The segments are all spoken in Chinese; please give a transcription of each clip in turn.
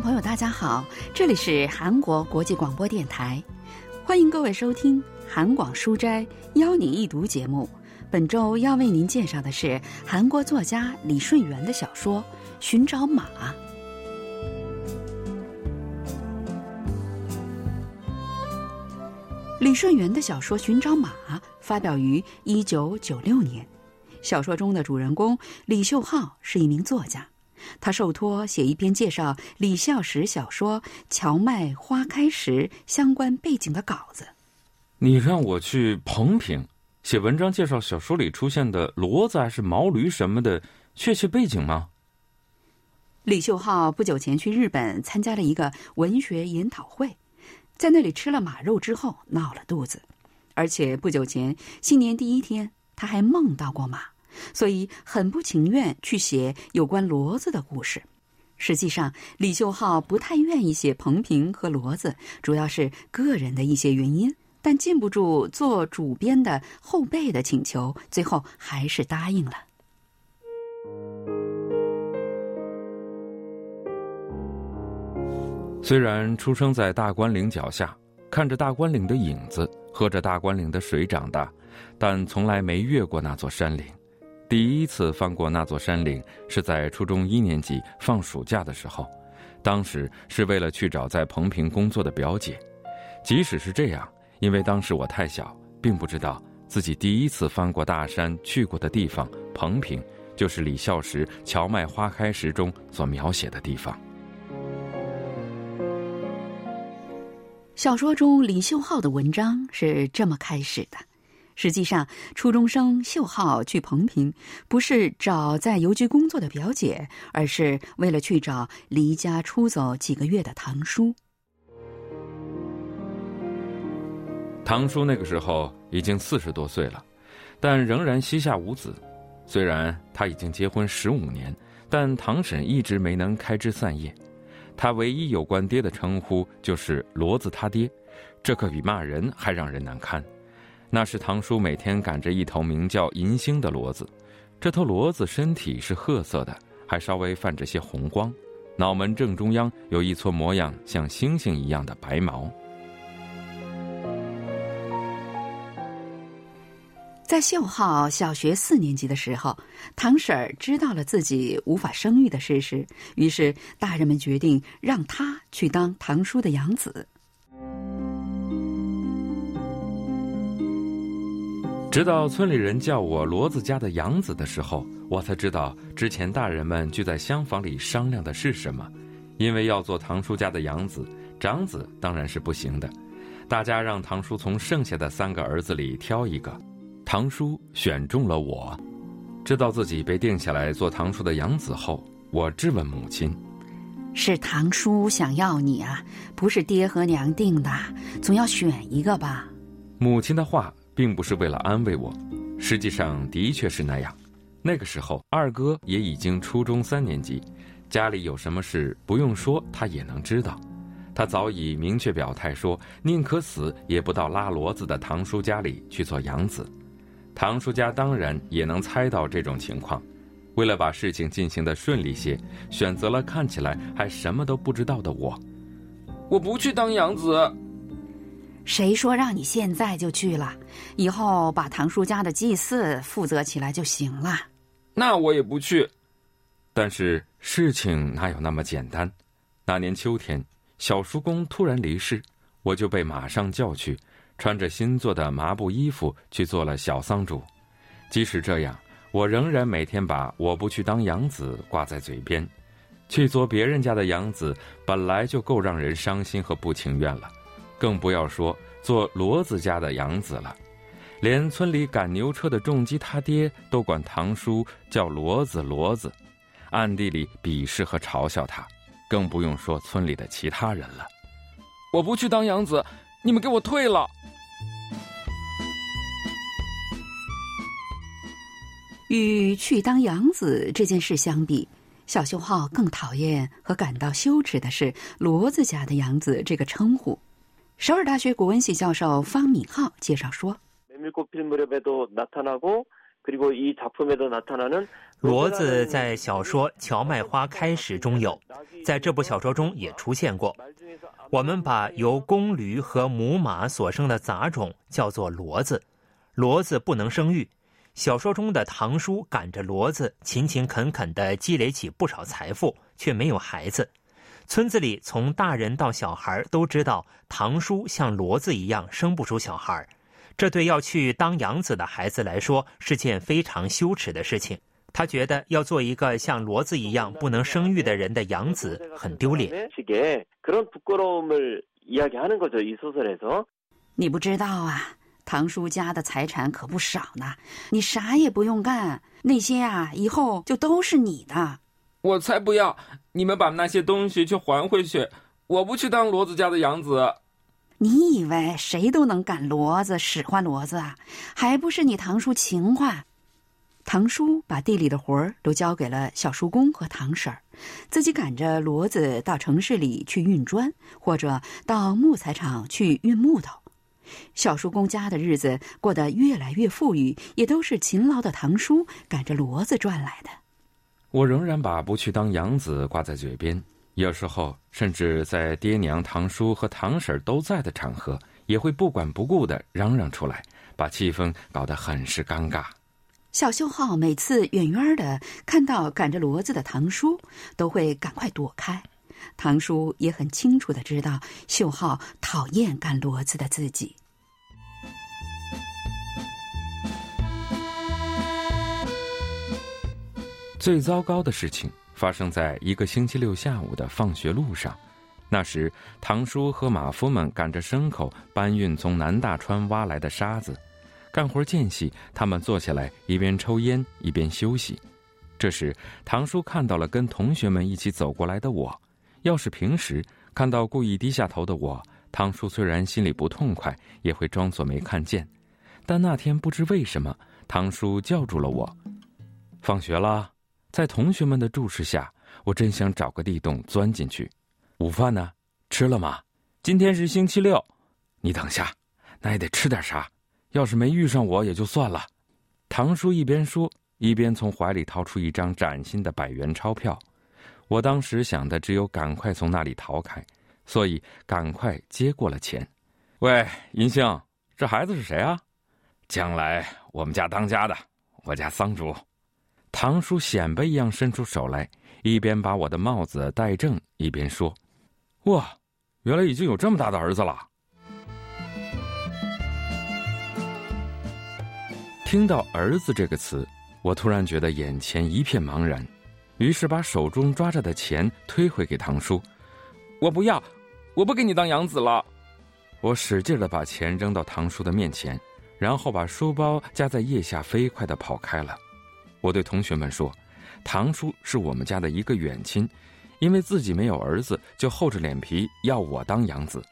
朋友，大家好，这里是韩国国际广播电台，欢迎各位收听《韩广书斋邀你一读》节目。本周要为您介绍的是韩国作家李顺元的小说《寻找马》。李顺元的小说《寻找马》发表于一九九六年。小说中的主人公李秀浩是一名作家，他受托写一篇介绍李孝时小说《荞麦花开时》相关背景的稿子。你让我去彭平写文章介绍小说里出现的骡子还是毛驴什么的确切背景吗？李秀浩不久前去日本参加了一个文学研讨会，在那里吃了马肉之后闹了肚子，而且不久前新年第一天他还梦到过马，所以很不情愿去写有关骡子的故事。实际上，李秀浩不太愿意写彭平和骡子，主要是个人的一些原因。但禁不住做主编的后辈的请求，最后还是答应了。虽然出生在大关岭脚下，看着大关岭的影子，喝着大关岭的水长大，但从来没越过那座山岭。第一次翻过那座山岭，是在初中一年级放暑假的时候，当时是为了去找在彭平工作的表姐。即使是这样。因为当时我太小，并不知道自己第一次翻过大山去过的地方彭平，就是李孝时《荞麦花开时》中所描写的地方。小说中李秀浩的文章是这么开始的：实际上，初中生秀浩去彭平，不是找在邮局工作的表姐，而是为了去找离家出走几个月的堂叔。堂叔那个时候已经四十多岁了，但仍然膝下无子。虽然他已经结婚十五年，但堂婶一直没能开枝散叶。他唯一有关爹的称呼就是“骡子他爹”，这可比骂人还让人难堪。那是堂叔每天赶着一头名叫银星的骡子，这头骡子身体是褐色的，还稍微泛着些红光，脑门正中央有一撮模样像星星一样的白毛。在秀浩小学四年级的时候，堂婶儿知道了自己无法生育的事实，于是大人们决定让他去当堂叔的养子。直到村里人叫我骡子家的养子的时候，我才知道之前大人们聚在厢房里商量的是什么。因为要做堂叔家的养子，长子当然是不行的。大家让堂叔从剩下的三个儿子里挑一个。堂叔选中了我，知道自己被定下来做堂叔的养子后，我质问母亲：“是堂叔想要你啊，不是爹和娘定的，总要选一个吧？”母亲的话并不是为了安慰我，实际上的确是那样。那个时候，二哥也已经初中三年级，家里有什么事不用说，他也能知道。他早已明确表态说，宁可死也不到拉骡子的堂叔家里去做养子。堂叔家当然也能猜到这种情况，为了把事情进行的顺利些，选择了看起来还什么都不知道的我。我不去当养子。谁说让你现在就去了？以后把唐叔家的祭祀负责起来就行了。那我也不去。但是事情哪有那么简单？那年秋天，小叔公突然离世，我就被马上叫去。穿着新做的麻布衣服去做了小丧主，即使这样，我仍然每天把我不去当养子挂在嘴边。去做别人家的养子本来就够让人伤心和不情愿了，更不要说做骡子家的养子了。连村里赶牛车的重机他爹都管堂叔叫骡子骡子，暗地里鄙视和嘲笑他，更不用说村里的其他人了。我不去当养子，你们给我退了。与去当养子这件事相比，小秀浩更讨厌和感到羞耻的是“骡子家的养子”这个称呼。首尔大学古文系教授方敏浩介绍说：“骡子在小说《荞麦花开始》中有，在这部小说中也出现过。我们把由公驴和母马所生的杂种叫做骡子，骡子不能生育。小说中的唐叔赶着骡子，勤勤恳恳地积累起不少财富，却没有孩子。村子里从大人到小孩都知道，堂叔像骡子一样生不出小孩。这对要去当养子的孩子来说是件非常羞耻的事情。他觉得要做一个像骡子一样不能生育的人的养子很丢脸。你不知道啊，堂叔家的财产可不少呢。你啥也不用干，那些啊以后就都是你的。我才不要！你们把那些东西去还回去。我不去当骡子家的养子。你以为谁都能赶骡子、使唤骡子啊？还不是你堂叔勤快。堂叔把地里的活儿都交给了小叔公和堂婶儿，自己赶着骡子到城市里去运砖，或者到木材厂去运木头。小叔公家的日子过得越来越富裕，也都是勤劳的堂叔赶着骡子赚来的。我仍然把不去当养子挂在嘴边。有时候，甚至在爹娘、堂叔和堂婶都在的场合，也会不管不顾的嚷嚷出来，把气氛搞得很是尴尬。小秀浩每次远远的看到赶着骡子的堂叔，都会赶快躲开。堂叔也很清楚的知道秀浩讨厌赶骡子的自己。最糟糕的事情。发生在一个星期六下午的放学路上，那时唐叔和马夫们赶着牲口搬运从南大川挖来的沙子，干活间隙，他们坐下来一边抽烟一边休息。这时，唐叔看到了跟同学们一起走过来的我。要是平时看到故意低下头的我，唐叔虽然心里不痛快，也会装作没看见。但那天不知为什么，唐叔叫住了我：“放学了。”在同学们的注视下，我真想找个地洞钻进去。午饭呢？吃了吗？今天是星期六，你等下，那也得吃点啥。要是没遇上我也就算了。唐叔一边说，一边从怀里掏出一张崭新的百元钞票。我当时想的只有赶快从那里逃开，所以赶快接过了钱。喂，银杏，这孩子是谁啊？将来我们家当家的，我家桑竹。唐叔显摆一样伸出手来，一边把我的帽子戴正，一边说：“哇，原来已经有这么大的儿子了。”听到“儿子”这个词，我突然觉得眼前一片茫然，于是把手中抓着的钱推回给唐叔：“我不要，我不给你当养子了。”我使劲的把钱扔到唐叔的面前，然后把书包夹在腋下，飞快的跑开了。我对同学们说：“堂叔是我们家的一个远亲，因为自己没有儿子，就厚着脸皮要我当养子，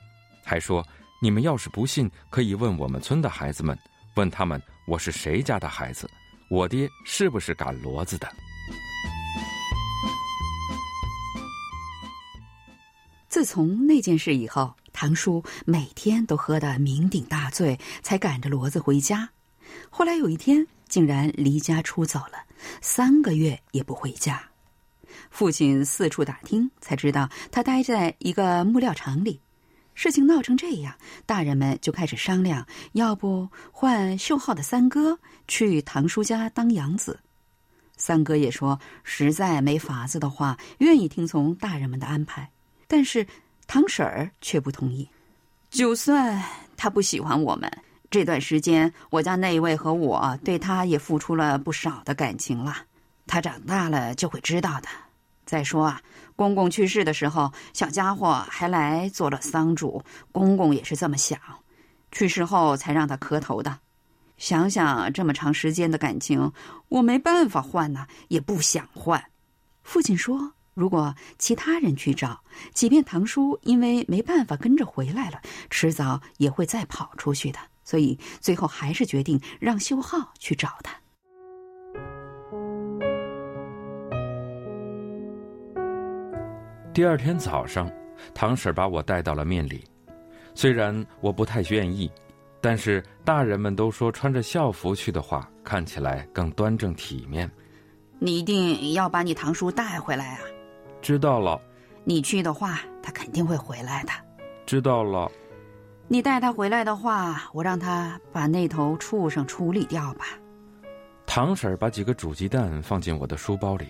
还说你们要是不信，可以问我们村的孩子们，问他们我是谁家的孩子，我爹是不是赶骡子的。”自从那件事以后，堂叔每天都喝得酩酊大醉，才赶着骡子回家。后来有一天。竟然离家出走了，三个月也不回家。父亲四处打听，才知道他待在一个木料厂里。事情闹成这样，大人们就开始商量，要不换秀浩的三哥去堂叔家当养子。三哥也说，实在没法子的话，愿意听从大人们的安排。但是堂婶儿却不同意，就算他不喜欢我们。这段时间，我家那位和我对他也付出了不少的感情了。他长大了就会知道的。再说啊，公公去世的时候，小家伙还来做了丧主，公公也是这么想。去世后才让他磕头的。想想这么长时间的感情，我没办法换呐，也不想换。父亲说，如果其他人去找，即便堂叔因为没办法跟着回来了，迟早也会再跑出去的。所以最后还是决定让秀浩去找他。第二天早上，唐婶把我带到了面里。虽然我不太愿意，但是大人们都说穿着校服去的话，看起来更端正体面。你一定要把你堂叔带回来啊！知道了。你去的话，他肯定会回来的。知道了。你带他回来的话，我让他把那头畜生处理掉吧。唐婶儿把几个煮鸡蛋放进我的书包里，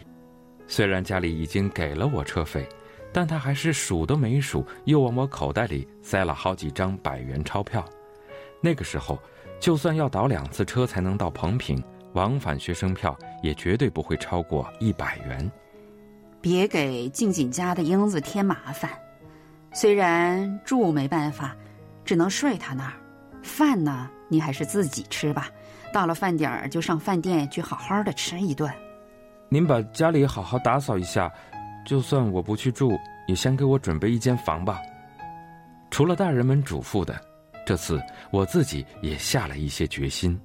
虽然家里已经给了我车费，但他还是数都没数，又往我口袋里塞了好几张百元钞票。那个时候，就算要倒两次车才能到彭平，往返学生票也绝对不会超过一百元。别给静静家的英子添麻烦。虽然住没办法，只能睡他那儿，饭呢，你还是自己吃吧。到了饭点儿就上饭店去好好的吃一顿。您把家里好好打扫一下，就算我不去住，也先给我准备一间房吧。除了大人们嘱咐的，这次我自己也下了一些决心。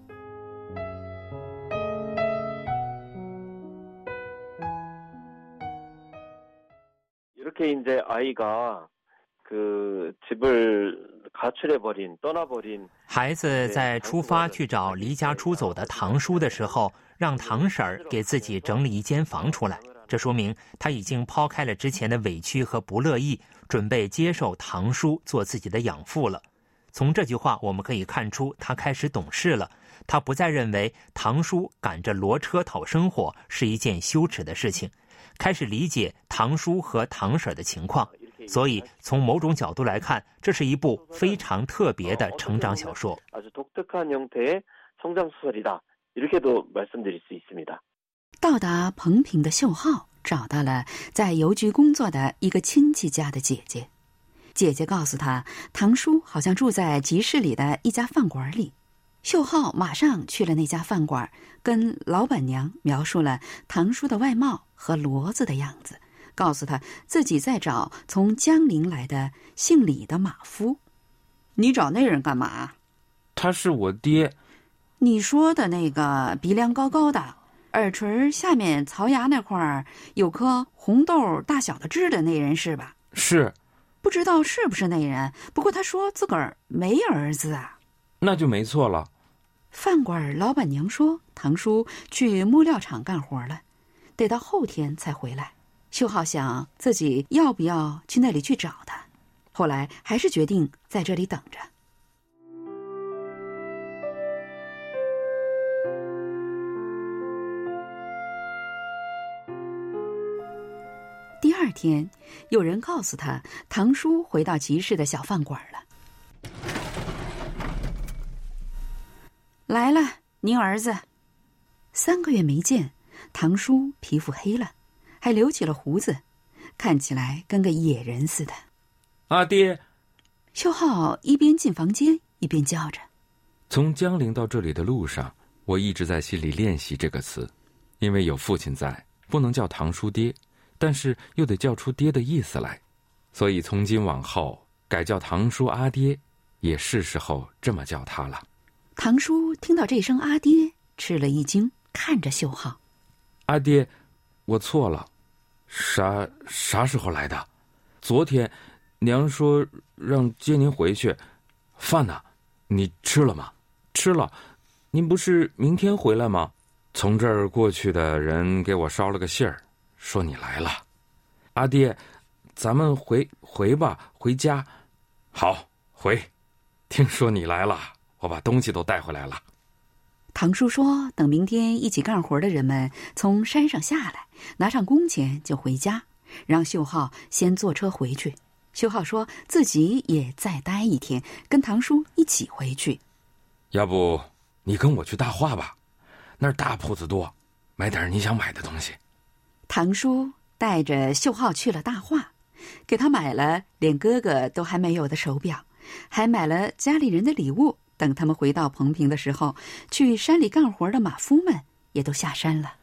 孩子在出发去找离家出走的堂叔的时候，让堂婶儿给自己整理一间房出来。这说明他已经抛开了之前的委屈和不乐意，准备接受堂叔做自己的养父了。从这句话我们可以看出，他开始懂事了。他不再认为堂叔赶着骡车讨生活是一件羞耻的事情，开始理解堂叔和堂婶的情况。所以，从某种角度来看，这是一部非常特别的成长小说。到达彭平的秀浩找到了在邮局工作的一个亲戚家的姐姐，姐姐告诉他，堂叔好像住在集市里的一家饭馆里。秀浩马上去了那家饭馆，跟老板娘描述了堂叔的外貌和骡子的样子。告诉他自己在找从江陵来的姓李的马夫。你找那人干嘛？他是我爹。你说的那个鼻梁高高的，耳垂下面槽牙那块儿有颗红豆大小的痣的那人是吧？是。不知道是不是那人？不过他说自个儿没儿子啊。那就没错了。饭馆老板娘说，堂叔去木料厂干活了，得到后天才回来。秀浩想自己要不要去那里去找他，后来还是决定在这里等着。第二天，有人告诉他，堂叔回到集市的小饭馆了。来了，您儿子。三个月没见，堂叔皮肤黑了。还留起了胡子，看起来跟个野人似的。阿爹，秀浩一边进房间一边叫着。从江陵到这里的路上，我一直在心里练习这个词，因为有父亲在，不能叫堂叔爹，但是又得叫出爹的意思来，所以从今往后改叫堂叔阿爹，也是时候这么叫他了。堂叔听到这声阿爹，吃了一惊，看着秀浩，阿爹，我错了。啥啥时候来的？昨天，娘说让接您回去。饭呢？你吃了吗？吃了。您不是明天回来吗？从这儿过去的人给我捎了个信儿，说你来了。阿爹，咱们回回吧，回家。好，回。听说你来了，我把东西都带回来了。唐叔说：“等明天一起干活的人们从山上下来，拿上工钱就回家，让秀浩先坐车回去。”秀浩说自己也再待一天，跟唐叔一起回去。要不你跟我去大化吧，那儿大铺子多，买点你想买的东西。唐叔带着秀浩去了大化，给他买了连哥哥都还没有的手表，还买了家里人的礼物。等他们回到彭平的时候，去山里干活的马夫们也都下山了。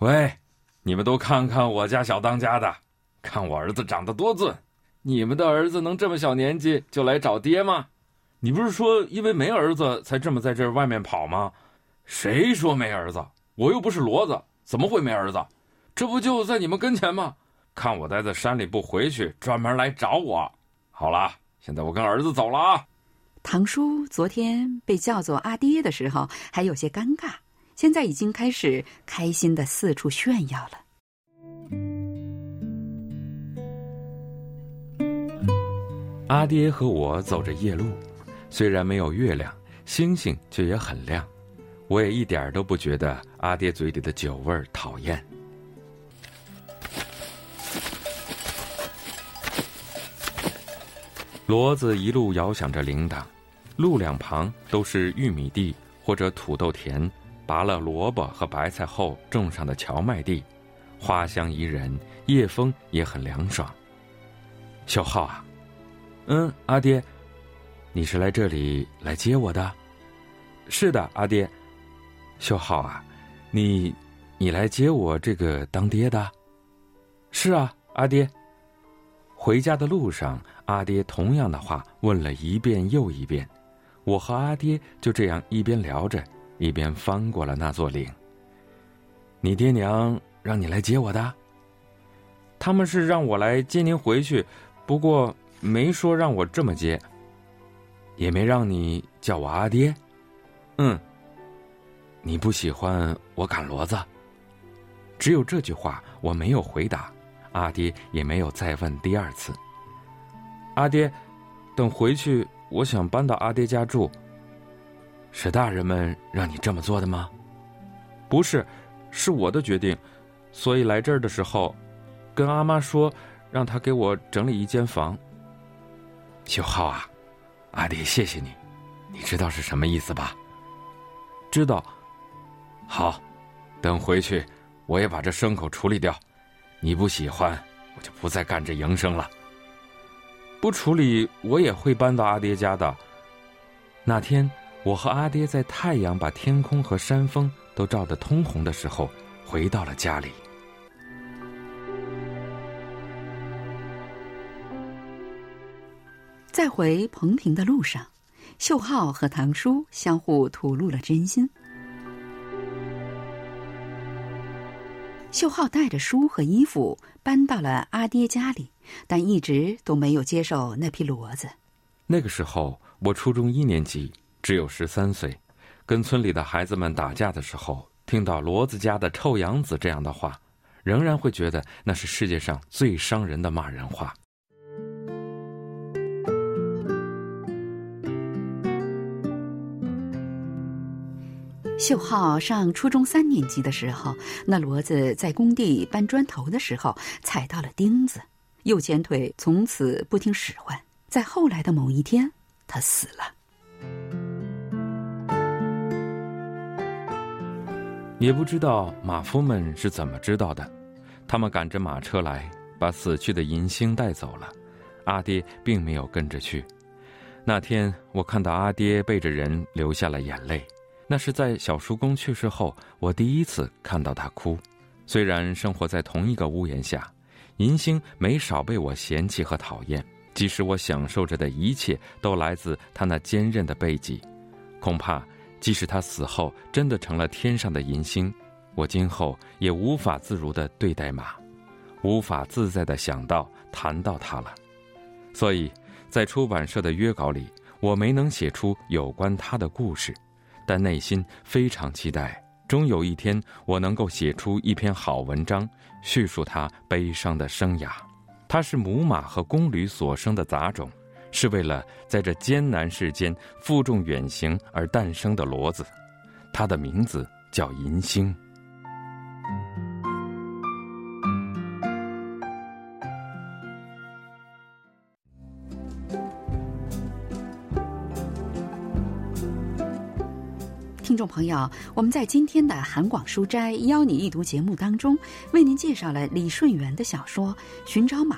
喂，你们都看看我家小当家的，看我儿子长得多俊。你们的儿子能这么小年纪就来找爹吗？你不是说因为没儿子才这么在这外面跑吗？谁说没儿子？我又不是骡子，怎么会没儿子？这不就在你们跟前吗？看我待在山里不回去，专门来找我。好了，现在我跟儿子走了啊。堂叔昨天被叫做阿爹的时候还有些尴尬，现在已经开始开心的四处炫耀了。阿爹和我走着夜路，虽然没有月亮，星星却也很亮。我也一点都不觉得阿爹嘴里的酒味儿讨厌。骡子一路摇响着铃铛，路两旁都是玉米地或者土豆田，拔了萝卜和白菜后种上的荞麦地，花香宜人，夜风也很凉爽。小浩啊。嗯，阿爹，你是来这里来接我的？是的，阿爹。小浩啊，你，你来接我这个当爹的？是啊，阿爹。回家的路上，阿爹同样的话问了一遍又一遍，我和阿爹就这样一边聊着，一边翻过了那座岭。你爹娘让你来接我的？他们是让我来接您回去，不过。没说让我这么接，也没让你叫我阿爹。嗯，你不喜欢我赶骡子？只有这句话，我没有回答。阿爹也没有再问第二次。阿爹，等回去，我想搬到阿爹家住。是大人们让你这么做的吗？不是，是我的决定。所以来这儿的时候，跟阿妈说，让她给我整理一间房。秀浩啊，阿爹谢谢你，你知道是什么意思吧？知道。好，等回去，我也把这牲口处理掉。你不喜欢，我就不再干这营生了。不处理，我也会搬到阿爹家的。那天，我和阿爹在太阳把天空和山峰都照得通红的时候，回到了家里。在回彭平的路上，秀浩和堂叔相互吐露了真心。秀浩带着书和衣服搬到了阿爹家里，但一直都没有接受那匹骡子。那个时候，我初中一年级，只有十三岁，跟村里的孩子们打架的时候，听到“骡子家的臭羊子”这样的话，仍然会觉得那是世界上最伤人的骂人话。秀浩上初中三年级的时候，那骡子在工地搬砖头的时候踩到了钉子，右前腿从此不听使唤。在后来的某一天，他死了。也不知道马夫们是怎么知道的，他们赶着马车来，把死去的银星带走了。阿爹并没有跟着去。那天，我看到阿爹背着人流下了眼泪。那是在小叔公去世后，我第一次看到他哭。虽然生活在同一个屋檐下，银星没少被我嫌弃和讨厌。即使我享受着的一切都来自他那坚韧的背脊，恐怕即使他死后真的成了天上的银星，我今后也无法自如的对待马，无法自在的想到谈到他了。所以，在出版社的约稿里，我没能写出有关他的故事。但内心非常期待，终有一天我能够写出一篇好文章，叙述他悲伤的生涯。他是母马和公驴所生的杂种，是为了在这艰难世间负重远行而诞生的骡子。他的名字叫银星。听众朋友，我们在今天的韩广书斋邀你一读节目当中，为您介绍了李顺元的小说《寻找马》。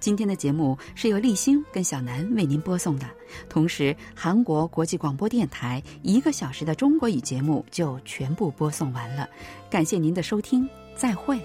今天的节目是由立新跟小南为您播送的，同时韩国国际广播电台一个小时的中国语节目就全部播送完了。感谢您的收听，再会。